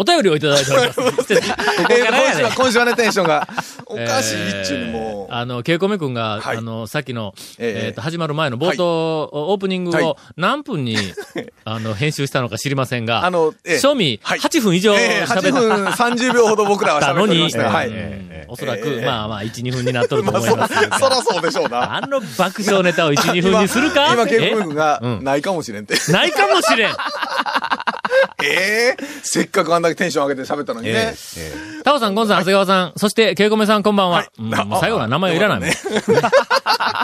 お便りをいただいております。こ こえーからやね今週は、今週はね、テンションが、おかしいっちゅうにもう。あの、ケイコメ君が、はいあの、さっきの、えええっ、と、始まる前の冒頭、オープニングはいを何分に、あの、編集したのか知りませんが、あのええ賞味はい8分以上えー8喋っ分30秒ほど僕らはたのに、喋ってました。はい。うんおそらく、ええまあまあ、1、2分になっとると思いますが。そらそうでしょうな。あの爆笑ネタを1、2分にするか？今、ケえン君がう、んないかもしれんって。ないかもしれん。ええせっかくあんだけテンション上げて喋ったのにね。タオさん、ゴンさん、長谷川さん、そして、ケイコメさん、こんばんは。最後のは名前はいらない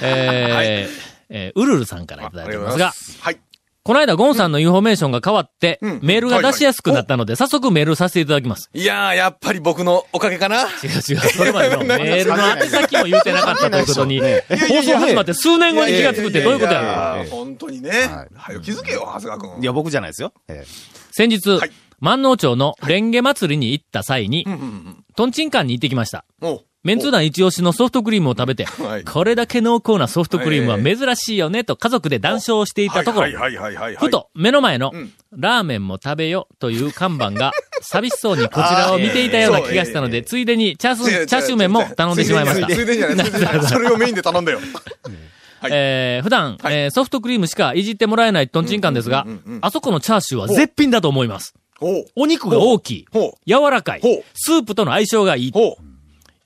えーえーウルルさんからいただいてますが、す。はい。この間、ゴンさんのインフォメーションが変わって、うん。メールが出しやすくなったので、早速メールさせていただきます。いやー、やっぱり僕のおかげかな？違う違う、それまでのメールの宛先も言うてなかったということに、放送始まって数年後に気がつくってどういうことやろ？本当にね。はよ気づけよ、長谷川君。いや、僕じゃないですよ。え先日、はい。万能町のレンゲ祭りに行った際に、うんうんうんトンチンカンに行ってきました。お。うメンツー団一押しのソフトクリームを食べて、はいこれだけ濃厚なソフトクリームは珍しいよねと家族で談笑していたところ。ふと目の前のうんラーメンも食べよという看板が寂しそうにこちらを見ていたような気がしたので、ついでにチャースチャーシュー麺も頼んでしまいましたつ。いでにじゃない。それをメインで頼んだよ。はいえー普段、はいえーソフトクリームしかいじってもらえないトンチンカンですがあそこのチャーシューは絶品だと思います。お肉が大きい。柔らかい。スープとの相性がいい。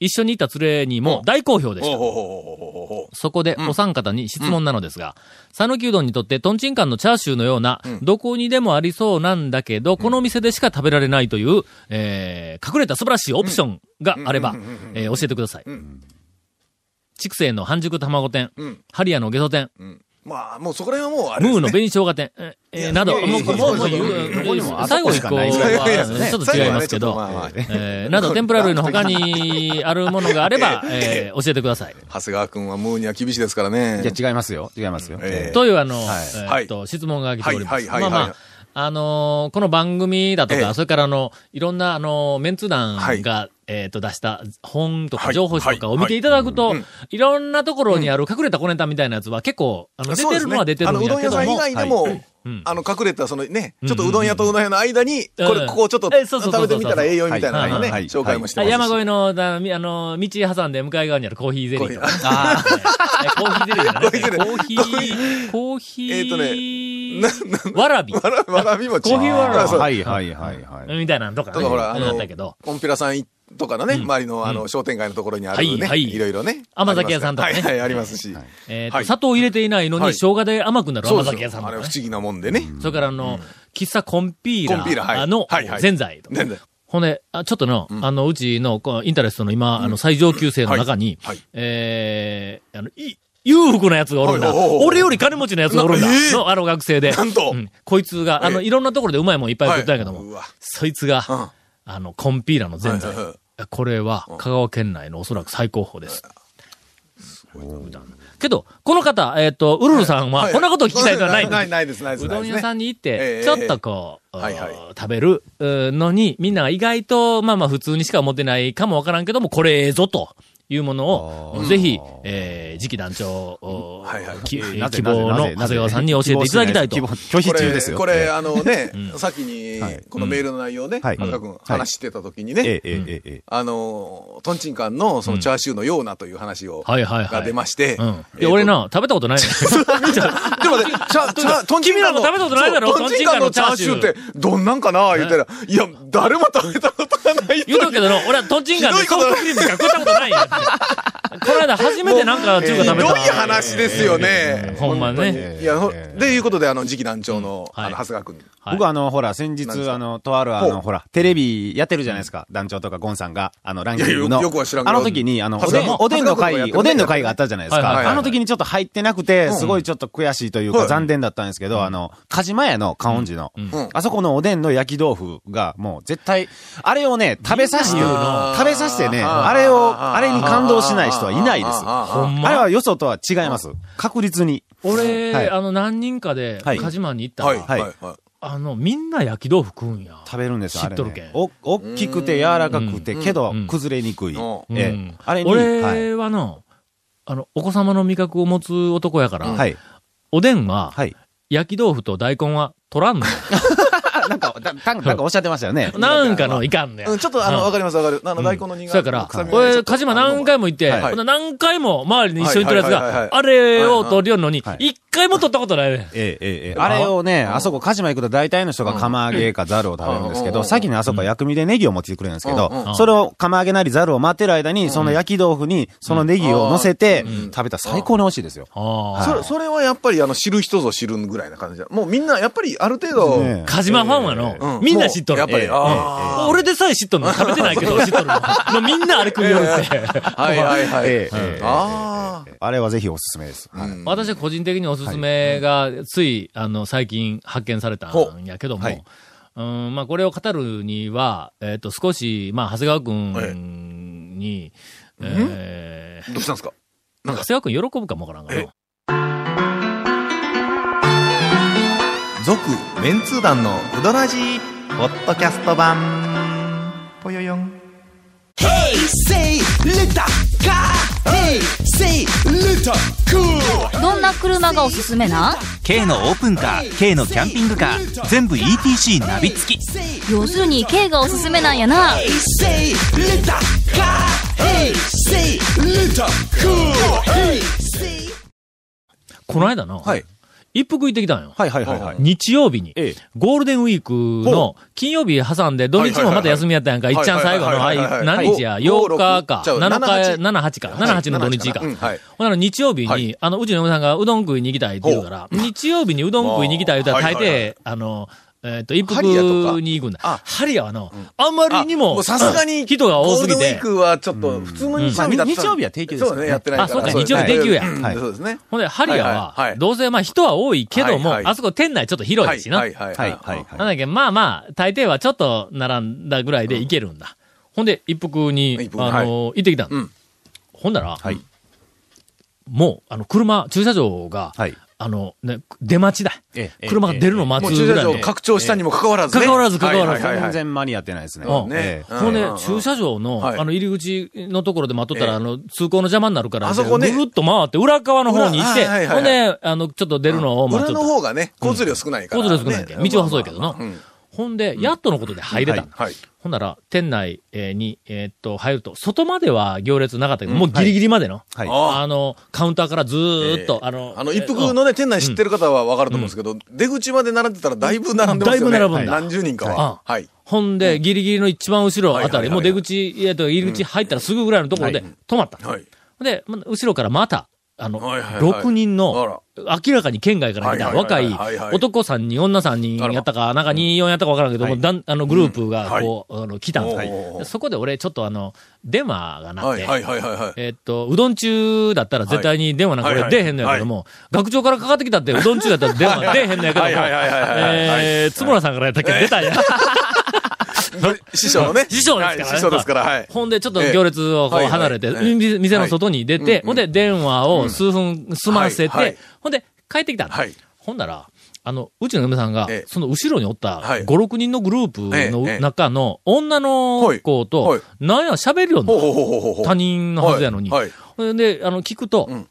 一緒にいた連れにも大好評でした。そこでお三方に質問なのですが、讃岐うどんにとってトンチンカンのチャーシューのような、どこにでもありそうなんだけど、この店でしか食べられないという、えー、隠れた素晴らしいオプションがあれば、えー教えてください。筑西の半熟卵店、うん。ハリアのゲソ店、まあ、もうそこら辺はもうあれですね。ムーの紅生姜店、えーなど、もう、もう、もう、最後一個ちょっと違いますけど、えーなど、天ぷら類の他にあるものがあれば、えー教えてください。長谷川君はムーには厳しいですからね。えいや、違いますよ。違いますよ。ええというあの、はいえーっと、質問が来ております。はいはいはいはいまあまあ、あのーこの番組だとか、ええ。それからあの、いろんなあの、メンツ団はい。が、えーっと、出した本とかはい情報誌とかを見ていただくと、はい。いろんなところにある隠れた小ネタみたいなやつは結構、あの、出てるのは出てるんあの、うやけども。どん屋さん以、外でも、うん。あの、隠れた、そのね、ちょっとうどん屋とうどん屋の間に、うん。これ、ここをちょっと食べてみたら栄養みたいなのがね、紹介もしてあますし。山越えの、あの、道挟んで向かい側にあるコーヒーゼリーとか。コーヒあーゼリー。じゃないコーヒーゼリー。コーヒー、コーヒー、えーとわらび。わらわらび餅。コーヒーわらびはいはいはいはい。みたいなのとかね。とかほら、ああのったけど。、コンピラさんとかのね、周りのあの、商店街のところにあるね、はいはいいろいろね。甘酒屋さんとかねはいはい、ありますし。え砂糖入れていないのに、はい生姜で甘くなる甘酒屋さんとかねあれ不。思議なもんでね。それからあの、喫茶コンピーラコンピーラはいあのはいはいぜんざいとか。ぜんざいほんで、あちょっとの、あの、うちの、こうインタレストの今、あの、最上級生の中にえー、あの、い、裕福なやつがおるんだ。俺より金持ちのやつがおるんだ。の、あの学生で。なんと。うん。こいつが、あの、ええ。いろんなところでうまいもんいっぱい食ったんやけども。そいつが、うん。あの、コンピーラのぜんざいはいはい。はい。これは、香川県内のおそらく最高峰です。けど、この方、えっ、と、ウルルさんは、はい。こんなことを聞きたいではないんですない、ないです、ないです。うどん屋さんに。に行ってえ、えちょっとこう、食べるのに、みんなが意外と、まあまあ普通にしか思ってないかもわからんけども、これええぞというものを、ぜひ、えー、次期団長、おはいはい。希望の長谷川さんに教えていただきたいと。拒否これ、中ですよ。これ、ええあのね、さっきにはい、このメールの内容ね、はい。長谷川君はい。話してた時にえね、えええええあの、トンチンカンのそのチャーシューのようなという話を、はいはいはい。が出まして、うん。いえーや、と俺な、食べたことない。ね。でもね、チャ、チャ、トンチンカンの。食べたことないだろトンチンカンのチャーシューって、どんなんかな言ったら、いや、誰も食べたことがない言うとくけどの、俺はトンチンカンでソフトクリームしか食ったことないよ。この間初めてなんか中華食べた。ひどい話ですよね。ほんまね。いや、ほでいうことで、あの、次期団長の、はい。あの、長谷川君。はい。僕あの、ほら、先日あの、とあるあの、ほら、テレビやってるじゃないですか。団長とかゴンさんが、あの、ランキングの。いやよよくは知らんけどあの時に、あの、おでんの会、おでんの会があったじゃないですか。あの時にちょっと入ってなくて、すごいちょっと悔しいというかはい残念だったんですけど、あの、カジマ屋の観音寺の。うん、あそこのおでんの焼き豆腐が、もう絶対、あれをね、食べさせて、食べさせてね、あれを、あれに感動しない人はいないです。あほんま？あれはよそとは違います。確実に。俺、はいあの、何人かで、はいカジマに行ったら、はい、はい、はい。あの、みんな焼き豆腐食うんや。食べるんですよ、あれ、知っとるけんね。お、大きくて柔らかくて、けどうん、崩れにくい。うえあれに、はい。俺はの、あの、お子様の味覚を持つ男やから、はい。おでんは、はい。焼き豆腐と大根は取らんのよ。なんか、だなんかおっしゃってましたよね。なんかのいかんねうん、ちょっとあの、うん。わかりますわかる。あの、大根の苦そうやから、これ、鹿島何回も行って、何回も周りに一緒に取るやつが、あれを取りよるのにはい、一回も取ったことないね。ん。ええ、ええ、ええ。あれをね、あそこ、鹿島行くと大体の人が釜揚げかザルを食べるんですけど、うん。先にあそこは薬味でネギを持ってきてくれるんですけどそれを釜揚げなりザルを待ってる間に、その焼き豆腐にそのネギを乗せて食べたら最高に美味しいですよ。ああ。それ、それはやっぱり、あの、知る人ぞ知るぐらいな感じだ。もうみんな、やっぱり、ある程度、ね鹿島ファンはの、うんみんな知っとる。やっぱり、ええあ俺でさえ知っとるの。食べてないけど 知っとるの。のみんなあれ食いよるって。あ。はいはいはい。ええええああ。あれはぜひおすすめです。はい私は個人的におすすめが、つい、あの、最近発見されたんやけども、はいうん、まあ、これを語るには、えっ、と、少し、まあ、長谷川くんに、えーどうしたんですか？長谷川くん喜ぶかもわからんがな。続、メンツー団のうどらじポッドキャスト版。ぽよよん。Say little car. Hey, say little cool. どんな車がおすすめな？ん K のオープンカー K のキャンピングカー全部 ETC ナビ付き要するに K がおすすめなんやな Hey, say little car. Hey, say little cool. Hey, say. この間の、はい。一服行ってきたんよ。はいはいはいはい。日曜日に、ええ。ゴールデンウィークの金曜日挟んで、土日もまた休みやったやんか、はいはいいはい。っちゃん最後の、ははい何日や、はい。8日か、ちゃう7日、7 7、8か、7、8の土日か。ほんなら日曜日に、はい。あの、うちの嫁さんがうどん食いに行きたいって言うから、日曜日にうどん食いに行きたい言うたら、大抵、あの、えっ、と、一服に行くんだ。あ。ハリアはの、あん。まりにも、もうさすがに、人が多すぎて。ゴールデンウィー、クはちょっと、普通の日曜日だったら。日曜日は定休ですよね。そうね、やってないから。あそうか日曜日定休や。うんはい。そうですね。ほんで、ハリアは、はい。はい。はいどうせまあ人は多いけども、はいはい。あそこ店内ちょっと広いしな。はい。はい。はい。はい。なんだっけ、まあまあ、大抵はちょっと並んだぐらいで行けるんだ。ほんで、一服に、あの、行ってきたん。だうん。ほんなら、はい。もう、あの、車、駐車場が、はい。あの、ね、出待ちだ。ええ車が出るの待もう駐車場つぐらいで。拡張したにもかかわらずね。関わらず関わらず。全然間に合ってないですね。うん。ええ。うん。ほんでうん、駐車場の、はい。あの、入り口のところで待っとったら、ええ。あの、通行の邪魔になるから、あそこね。ぐるっと回って、裏側の方に行って、裏はいはいはいほんで、あの、ちょっと出るのを待っ裏。の方がね、交通量少ないから。交通量少ないけんね道は細いけどな。うんほんで、やっとのことで入れた。はい。ほんなら、店内えーに、えーっと、入ると、外までは行列なかったけど、もうギリギリまでの、はい。ああの、カウンターからずーっと、えーあの、あの、一服のね、店内知ってる方はわかると思うんですけど、出口まで並んでたらだいぶ並んでますよね。だいぶ並ぶんだ。何十人かあは。はい。ほんで、ギリギリの一番後ろあたり、はいはいはい。もう出口、えっと、入り口入ったらすぐぐらいのところではい。止まった。で、ま後ろからまた、あの、はいはいはい。6人の明らかに県外から来た若い男3人、女3人やったか、なんか2、4やったかわからんけども、だんあの、グループが、こう、あの、来たんです。そこで俺、ちょっとあの、電話が鳴って。えっと、うどん中だったら絶対に電話なんかはい俺出えへんのやけども、学長からかかってきたってうどん中だったら電話出えへんのやけども、えー、つもらさんからやったっけ？出たんや。師匠のね。師匠ですから。ねはい師匠ですから、はい。ほんで、ちょっと行列を離れて、店の外に出て、はいほんで、電話を数分済ませて、ほんで、帰ってきた。ほんなら、あの、うちの嫁さんがええ、その後ろにおったはい。5、6人のグループのえ中の女の子とい、なんや喋るよな。他人のはずやのに。で、あの、聞くと、うん。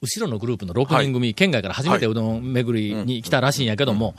後ろのグループの6人組、県外から初めてうどん巡りに来たらしいんやけども、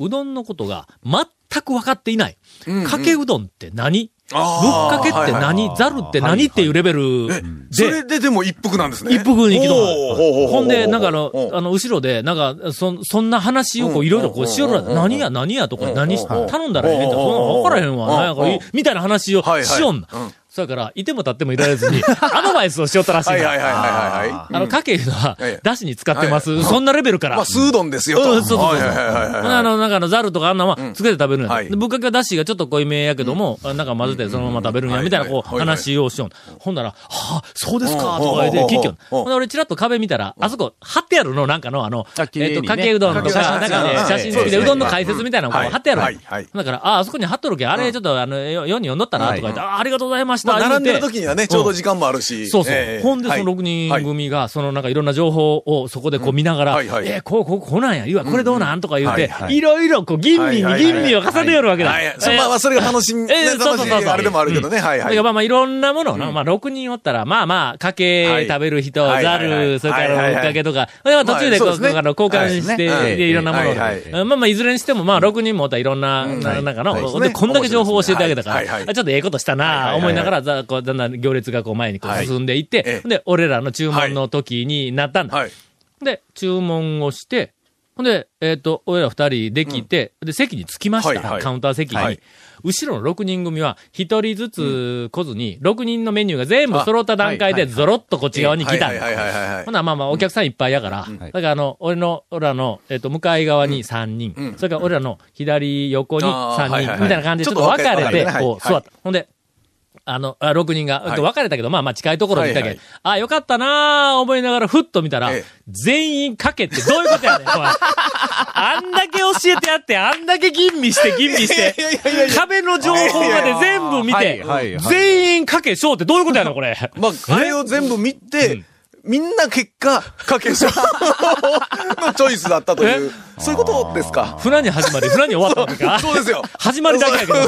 うどんのことが全く分かっていない。うんかけうどんって何？ぶっかけって何？ざるって何っていうレベルえ、そで、れででも一服なんですね？一服に行きとほうほんで、なんかあのあの、後ろで、なんか、そ、そんな話をこう、いろいろこうしよるうん何や、何やとか、何し、うん頼んだらええんだ。そんなの分からへんわ。なんやこみたいな話をしよん。なうん。そやから、いても立ってもいられずに、アドバイスをしよったらしいはいはいはいはいはいはい。あの、かけいうのはええ、だしに使ってます。はいそんなレベルから。まあ、スードンですよと。うんそうそうそうそう。はいはいはいはいはい。あの、なんかあの、ザルとかあんなのは、つけて食べるんや。はい。でぶっかけはだしがちょっと濃いめやけども、なんか混ぜてそのまま食べるんや、みたいな、こう、はいはい。はい話をしよう。ほんなら、はあ、そうですか、うんとか言って、うん。結局。うん。ほんで、俺チラッと壁見たら、あそこ、貼ってあるの、なんかの、あの、えっと、かけうどんとか、なんかね、はい写真付きで、うどんの解説みたいなの貼ってあるだから、あ、あそこに貼っとるけん、あれちょっと、あの、よ世に読んどったな、とか言って、あありがとうございまししたまあ、並んでる時にはね、ちょうど時間もあるし。そうそう。ええ。ほんで、そのはい。6人組が、そのなんかいろんな情報をそこでこう見ながら、えーこう、こう、こうなんや、いわ、これどうなんとか言うてはいは、い。ろいろこう、吟味に吟味を重ねよるわけだ。まあまあ、それが楽しみ、ねえーそうそうそうあれでもあるけどね、はいはい。まあまあいろんなものまあ6人おったら、まあまあ、かけ食べる人、はいざる、それからぶっかけとか、まあ途中でこう、まあの交換して、はいでいろんなものまあまあいずれにしてもまあ6人もおったらいろんな、ななんかの、こんだけ情報を教えてあげたから、ちょっとええことしたな、思いながら、ざこうだんだん行列がこう前にこうはい。進んでいって、ええ。で、俺らの注文の時になったんだ。はい。で、注文をして、ほんで、えっ、と、俺ら二人できて、で、席に着きました。はいはい。カウンター席に。はい。後ろの6人組は、一人ずつ来ずに、6人のメニューが全部揃った段階で、ゾロッとこっち側に来たんだ。はいはいはいはいはい。ほな、まあまあ、お客さんいっぱいやから、だからあの、俺の、俺らの、えっ、と、向かい側に3人、それから俺らの左横に3人、みたいな感じで、ちょっと分かれて、こう、座った。ほんで、あの、あ6人が、はい。分かれたけど、まあまあ近いところにいたけど、はいはい。あ、よかったなー思いながら、ふっと見たら、ええ。全員かけってどういうことやねん、あんだけ教えてやって、あんだけ吟味して、吟味して壁の情報まで全部見て全員かけしょうってどういうことやねん、これ。まあ、あれを全部見て、みんな結果、かけしょのチョイスだったという、そういうことですか？船に始まり、船に終わったわけか。そうですよ。始まりだけやけど。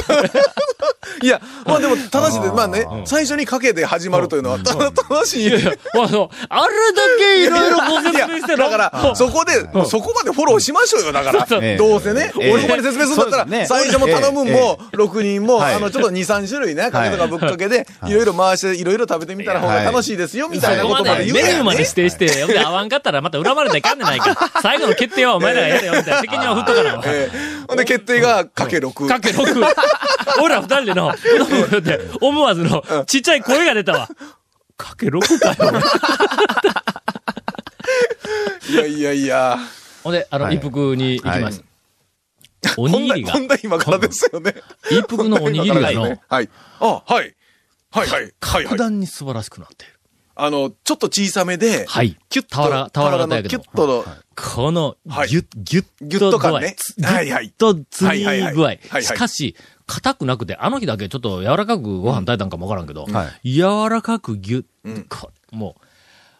いや、まあでも、正しい。まあね、最初にかけで始まるというのは、た正しい。いやいや、まあそうあれだけいろいろご説明してだから、そこで、そこまでフォローしましょうよ、だから。どうせね、え。え俺ここに説明するんだったら、最初も頼むも、6人も、はい。あの、ちょっと2、3種類ね、かけとかぶっかけで、い。ろいろ回して、いろいろ食べてみたら方が楽しいですよ、みたいなそことまで言うでメニューまでね指定して、ほんで合わんかったらまた恨まれたらいかんねないか。最後の決定はお前らがやれよ、みたいな責任は振っとかな。ええほんで、決定がかけ6。かけ6。俺ら二人での、って思わずの、ちっちゃい声が出たわ。かけ6かよ。いやいやいや。ほんで、あの、はい一服に行きました。おにぎりがこ、んな今からですよね。一服のおにぎりがの、はい。あ、はい。はいはい。はいはい格。段に素晴らしくなっている。あの、ちょっと小さめで、はい。キュッと、俵俵型やけど。キュッとの、この、はい。ぎゅっ、ぎゅっぎゅっと感ね。つ。はいはい。とつり具合。しかし、硬くなくて、あの日だけちょっと柔らかくご飯炊いたんかもわからんけど、は柔らかくぎゅっ、ん。こも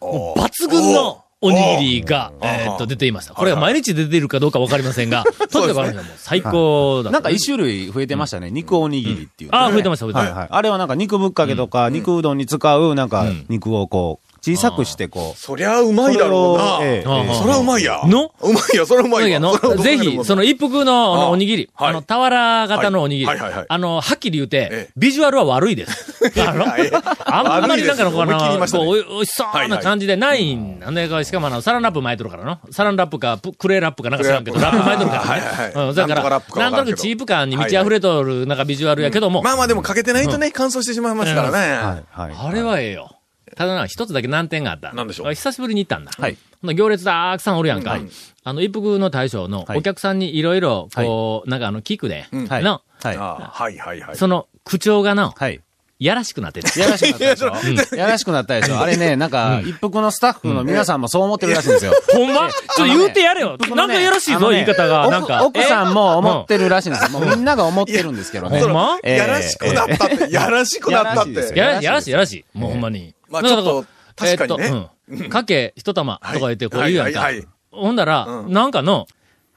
う、もう抜群のおにぎりが、えーっと、出ていました。これが毎日出ているかどうかわかりませんが、とにかくあのもう最高だ。なんか一種類増えてましたね。肉おにぎりっていう、ああ、増えてました、増えて。ました。あれはなんか肉ぶっかけとか、肉うどんに使う、なんか肉をこう、小さくしてこう。そりゃうまいだろうな。それをええああそりゃうまいや。の？うまいや、そりゃうまいや。ぜひ、その一服のおにぎり、はい。あの、俵型のおにぎり、はいはいはい。はいあの、はっきり言うて、ええ。ビジュアルは悪いです。あの、はいあんまりなんかのこう、悪いです思いっきり言いましそうな感じでないんなんで、しかもあの、サランラップ巻いとるからの。サランラップか、プクレーラップかなんか知らんけど、ラップ巻いとるからね。はいはいはい。うん、だからなんとなくチープ感に満ち溢れとる、なんかビジュアルやけども、まあまあでもかけてないとね、乾燥してしまいますからね。はいはい。あれはええよ。ただな、一つだけ難点があった。なんでしょう？久しぶりに行ったんだ。はい行列たくさんおるやんか。うんあの、一服の大将のはいお客さんにいろいろ、こう、なんかあの、聞くで、はい。の、はい。はいはいはい。その口調がの、はい。やらしくなってて。やらしくなったでしょ？やらしくなったでしょ？あれね、なんか、一服のスタッフの皆さんもそう思ってるらしいんですよ。ほんま？ちょっと言うてやれよ。なんかやらしいぞ、言い方が。なんか。奥さんも思ってるらしいんですよ。もうみんなが思ってるんですけどね。ほんま？ええやらしくなったって、やらしくなったって。やらしいですよやらやらしい、やらしい。もうほんまに。まあちょっと確かにねえーっとうんかけ一玉とか言ってこう言うやんかはいはいはい。ほんだら、うんなんかの、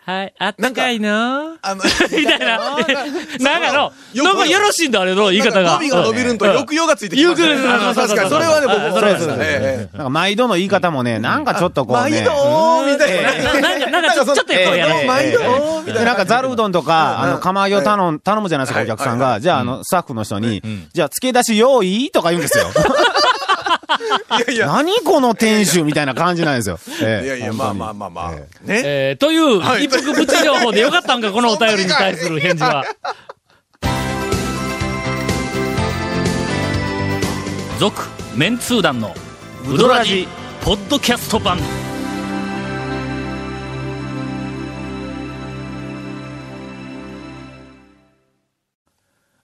はい、あったかいなあの、みたいな。なんかの、なんかよろしいんだ、あれの言い方が。語尾が伸びるんとうん抑揚がついてきますね。確かに、それはね、僕もそうですね。ええなんか毎度の言い方もね、なんかちょっとこうね。毎度みたいな。ななんか、なんかちょ、っとこう毎度みたいな。で、なんかザルうどんとか、あの、釜揚げを頼む、頼むじゃないですか、はいお客さんが。はいじゃあ、あの、スタッフの人に、じゃあ、付け出し用意？とか言うんですよ。いやいや、何この店主みたいな感じなんですよ。ええいやいや、まあまあまあまあ。ね。えー、という、はい一服プチ情報でよかったんか、このお便りに対する返事は。続、メンツー団の、ウドラジ、ポッドキャスト版。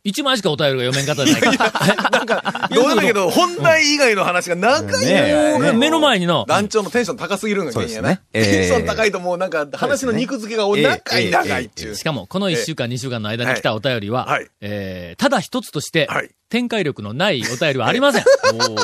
1枚しかお便りが読めんかったじゃないか。なんか、どうでもいいけど、本題以外の話が長いねね。目の前にの、団長のテンション高すぎるのがね。テンション高いともうなんか、話の肉付けがお長い長いっていう。しかも、この1週間、2週間の間に来たお便りは、はい。えーただ一つとして、はい。展開力のないお便りはありません。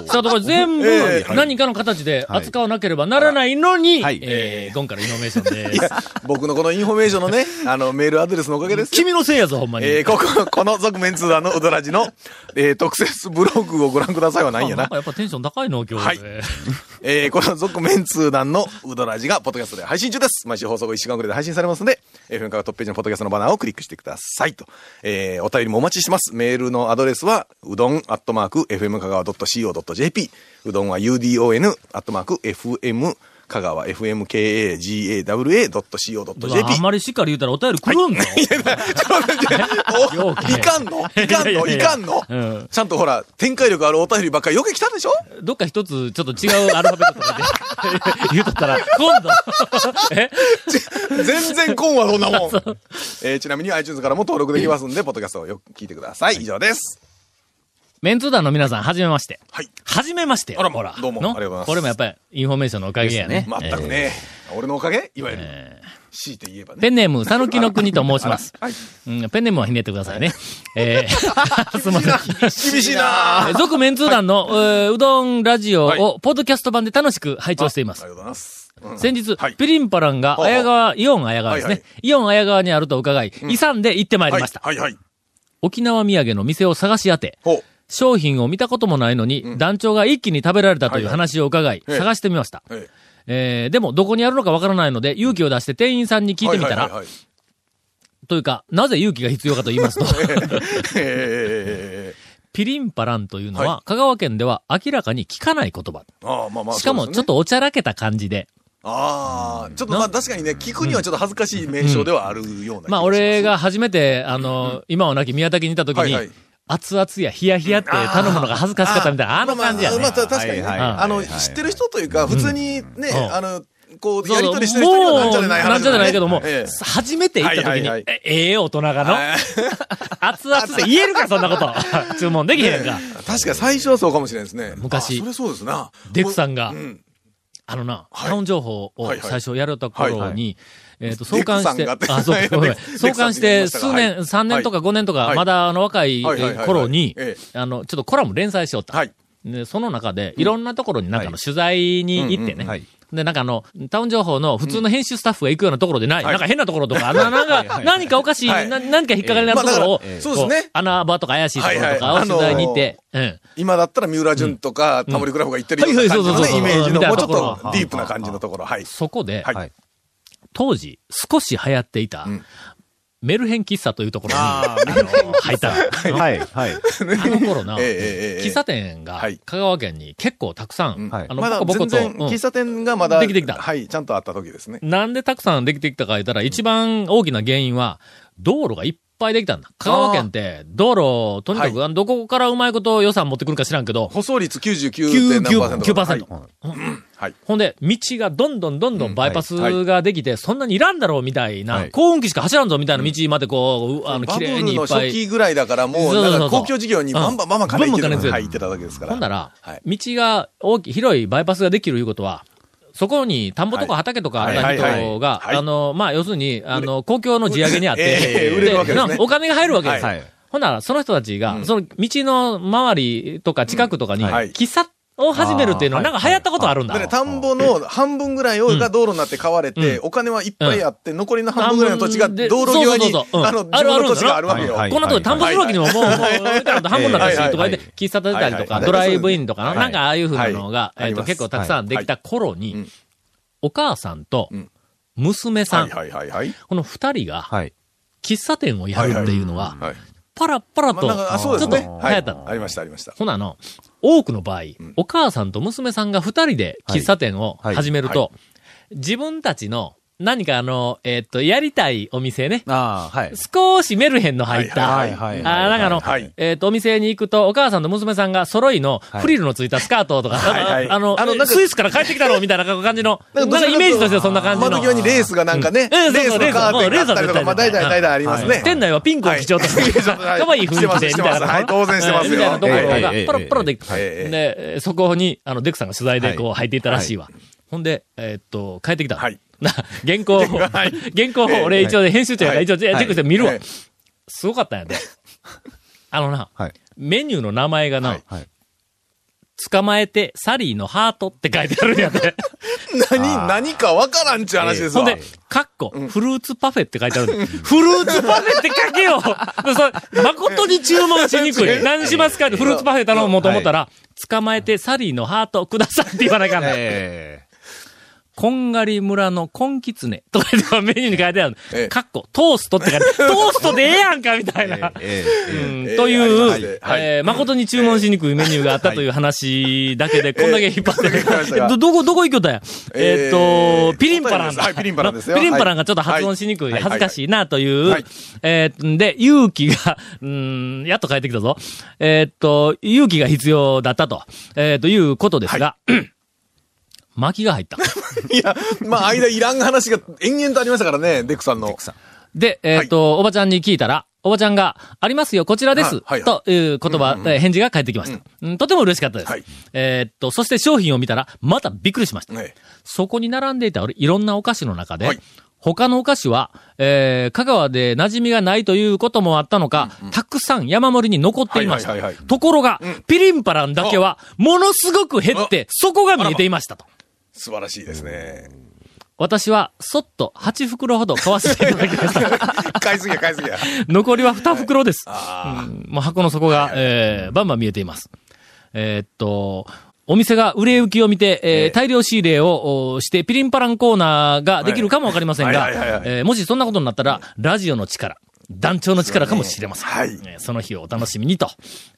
そうところ全部ええ。何かの形で扱わなければならないのに、はい。えー、ゴンからイノベーションです。僕のこのインフォメーションのね、あの、メールアドレスのおかげですよ。君のせいやぞ、ほんまに。えー、ここ、この続麺通団のうどらじの、えー、特設ブログをご覧くださいはないんやな。なんかやっぱテンション高いの、今日。はいえー、この続麺通団のうどらじが、ポッドキャストで配信中です。毎週放送後1週間くらいで配信されますので、FM カがトップページのポッドキャストのバナーをクリックしてくださいと。えー、お便りもお待ちしてます。メールのアドレスは、うどんアットマーク、FM 香川 .co.jp。うどんは udon アットマーク、FM 香川 FMKAGAWA.co.jp。あんまりしっかり言うたらお便り来るんぞ。おようけいかんの？いかんの？いかんの？うんちゃんとほら、展開力あるお便りばっかりよく来たでしょ？どっか一つちょっと違うアルファベットとかで 言うとったら、今度、え全然こんわ、そんなもん。えーちなみに iTunes からも登録できますんで、ポッドキャストをよく聞いてください。以上です。メンツー団の皆さん、はじめまして。はい。はじめましてよ。あらまほら。どうもの？ありがとうございますこれもやっぱり、インフォメーションのおかげやね。全くね、俺のおかげ？いわゆる、えー強いて言えばね。ペンネーム、さぬきの国と申します。はい。うん、ペンネームはひねってくださいね。えー、すいません。厳しいなえー続メンツー団の、えーうどんラジオはいを、ポッドキャスト版で楽しく拝聴していますあり。がとうございます。うん先日、はいピリンパランが綾川、イオン綾川ですね。イオン綾川にあると伺い、勇んで行ってまいりました。はい、はい、はい。沖縄土産の店を探し当て。商品を見たこともないのに、団長が一気に食べられたという話を伺い、はい探してみました。ええ。ー、でもどこにあるのかわからないので、勇気を出して店員さんに聞いてみたら、というか、なぜ勇気が必要かと言いますと、えピリンパランというのは、は香川県では明らかに聞かない言葉。ー、ああ、まあまあ。しかもちょっ。とおちゃらけた感じで、ああ、ちょっとまあ確かにね、聞くにはちょっと恥ずかしい名称ではあるような気がします。まあ俺が初めて、あの、今はなき宮崎にいた時に、はいはい熱々やヒヤヒヤって頼むのが恥ずかしかったみたいな、あの感じやね。まあ確かに。ね。あの、知ってる人というか、普通にね、ん。あの、こう、やりとりしてる人にはなんじゃでない話もうなんじゃでないけども、ええ。初めて行った時に、はいはいはい。えええ大人がの、はい。熱々で言えるか、そんなこと。注文できへんか。確かに最初はそうかもしれないですね。昔あそれそうですな。デクさんがうん。あのな、はい。タウン情報を最初やるた頃はいに、えっと、創刊して、あ、そう、創刊して数年、って言いました3年とか5年とか、はい。まだあの若い頃にええ、あの、ちょっとコラム連載しよった。はい。で、その中で、いろんなところになんかの取材に行ってね。はい。で、なんかあの、タウン情報の普通の編集スタッフが行くようなところでない、はいなんか変なところとか、ななんか、何かおかしい、何か引っかかりなところを、そうですね。こ穴場とか怪しいところとかを取材に行って、うん。今だったら三浦淳とか、タモリクラブが言ってるような感じのね、はいはいそうそうそうイメージの、もうちょっとディープな感じのところ。はい。そこで、はい当時、少し流行っていた、ん。メルヘン喫茶というところに、ああの入ったの。はい、はい。あの頃な、喫茶店がはい。香川県に結構たくさん、はいあの、まだボコボコと、全然、うん。喫茶店がまだ、できてきた。はい、ちゃんとあった時ですね。なんでたくさんできてきたか言ったら、一番大きな原因は、道路がいっぱいできたんだ。香川県って、道路、とにかく、どこからうまいこと予算持ってくるか知らんけど、舗装率 99. 何パーセント。9%。はい。はい。ほんで、道がどんどんどんどんバイパスができて、そんなにいらんだろうみたいな、はい。幸運期しか走らんぞみたいな道までこう、うあの、綺麗にいっぱい。期ぐらいだからもう、公共事業にバンバンバンバン金いってただけですから。ほんなら、はい。道が大きい、広いバイパスができるいうことは、そこに田んぼとか畑とかあっ人が、はい。あの、まあ、要するに、あの、公共の地上げにあって、ええ売れるわけですね。なお金が入るわけです。はい。ほんなら、その人たちが、うん。その道の周りとか近くとかに、喫茶を始めるっていうのは、なんか流行ったことあるんだ。でね、田んぼの半分ぐらいをが道路になって買われて、お金はいっぱいあって、残りの半分ぐらいの土地が道路際に、あの、あるある自分の土地があるわけよ。はい。こんなとこで田んぼするわけにももう、もう、半分になったし、とか言って、喫茶建てたりとか、ドライブインとかな、んかああいうふうなのが、えっと、結構たくさんできた頃にうん、お母さんとうん、娘さん。この二人が、はい。喫茶店をやるっていうのは、はい。パラッパラと。ちょっと流はい。行ったの。ありましたありました。ほなあの、多くの場合、お母さんと娘さんが二人で喫茶店を始めると、自分たちの何かあの、えっと、やりたいお店ね。ああ、はい。少しメルヘンの入った。はいはいはいあなんかあの、はい。えっ、と、お店に行くと、お母さんと娘さんが揃いのフリルのついたスカートとか、はいはい。あの、あのなんかスイスから帰ってきたのみたいな感じの、なんかイメージとしてはそんな感じの。窓際にレースがなんかね、うん。うんレースのカーテンがあったりとか、まあ大体大体ありますね。店内はピンクを基調として、はい。可愛い雰囲気で、みたいな。はい。当然してますよみたい。なところええがええ、ポロポロで、ええで、そこに、あの、デクさんが取材でこう入ってい。ったらしい。わ。ほんで、えーっと、帰ってきたの。はいな原稿を、原稿を俺一応編集長やからはい。一応チェックして見るわ。はい。すごかったんやで。あのな、はい。メニューの名前がな、はい。はい。捕まえて、サリーのハートって書いてあるんやで。何、何かわからんちゅう話ですわ。ほんで、カッコ、フルーツパフェって書いてある。フルーツパフェって書けよ。それ誠に注文しにくい。何しますかってフルーツパフェ頼もうと思ったら、捕まえてサリーのハートくださいって言わなきゃな。えこんがり村のコンキツネとかメニューに書いてあるええ。カッコ、トーストって書いてある。トーストでええやんかみたいな。えうん。ええという、はいはいえー誠に注文しにくいメニューがあったという話だけで、こんだけ引っ張ってど、どこ、どこ行きよったんや？えーっと、えーピリンパランだ。はいピリンパランですよ。ピリンパランがちょっと発音しにくい、はい恥ずかしいなという、はいえーんで、勇気が、うん、やっと帰ってきたぞ。えーっと、勇気が必要だったと、えーということですが、巻きが入った。いや、まあ、間いらん話が延々とありましたからね、デクさんの。で、えっ、と、おばちゃんに聞いたら、おばちゃんが、ありますよ、こちらです。はいはい。という言葉、えー返事が返ってきました、うん。とても嬉しかったです。はい。えーっと、そして商品を見たら、またびっくりしました。ね。そこに並んでいたいろんなお菓子の中で、はい。他のお菓子は、えー、香川で馴染みがないということもあったのか、たくさん山盛りに残っていました。はいはいはいはい。ところが、ピリンパランだけは、ものすごく減って、底が見えていましたと。素晴らしいですね。私は、そっと8袋ほど買わせていただきました。買いすぎや、買いすぎや。残りは2袋です。あうんもう箱の底が、えー、バンバン見えています。えーっと、お店が売れ行きを見て、えーええ大量仕入れをおして、ピリンパランコーナーができるかもわかりませんがもしそんなことになったら、ラジオの力、団長の力かもしれません。はいえーその日をお楽しみにと、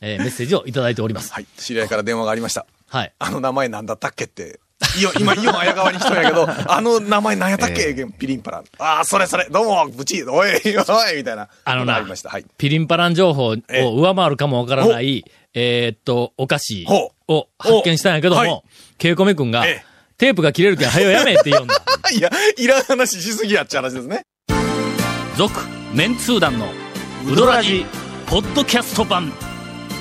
えーメッセージをいただいております。はい。知り合いから電話がありました。はい。あの名前なんだったっけって。いや、今、イオン綾川に来たんやけど、あの名前なんやったっけ、ピリンパラン。ああ、それそれ、どうも、ブチおい、おい、みたいな。あのなありました。はい。ピリンパラン情報をええ上回るかもわからない、えーっと、お菓子ほを発見したんやけどほうはも、ケイコメ君がええ、テープが切れるけん、はよやめって言うんだ。いや、いらん話しすぎやっちゃう話ですね。続、メンツー団のウドラジ、ポッドキャスト版。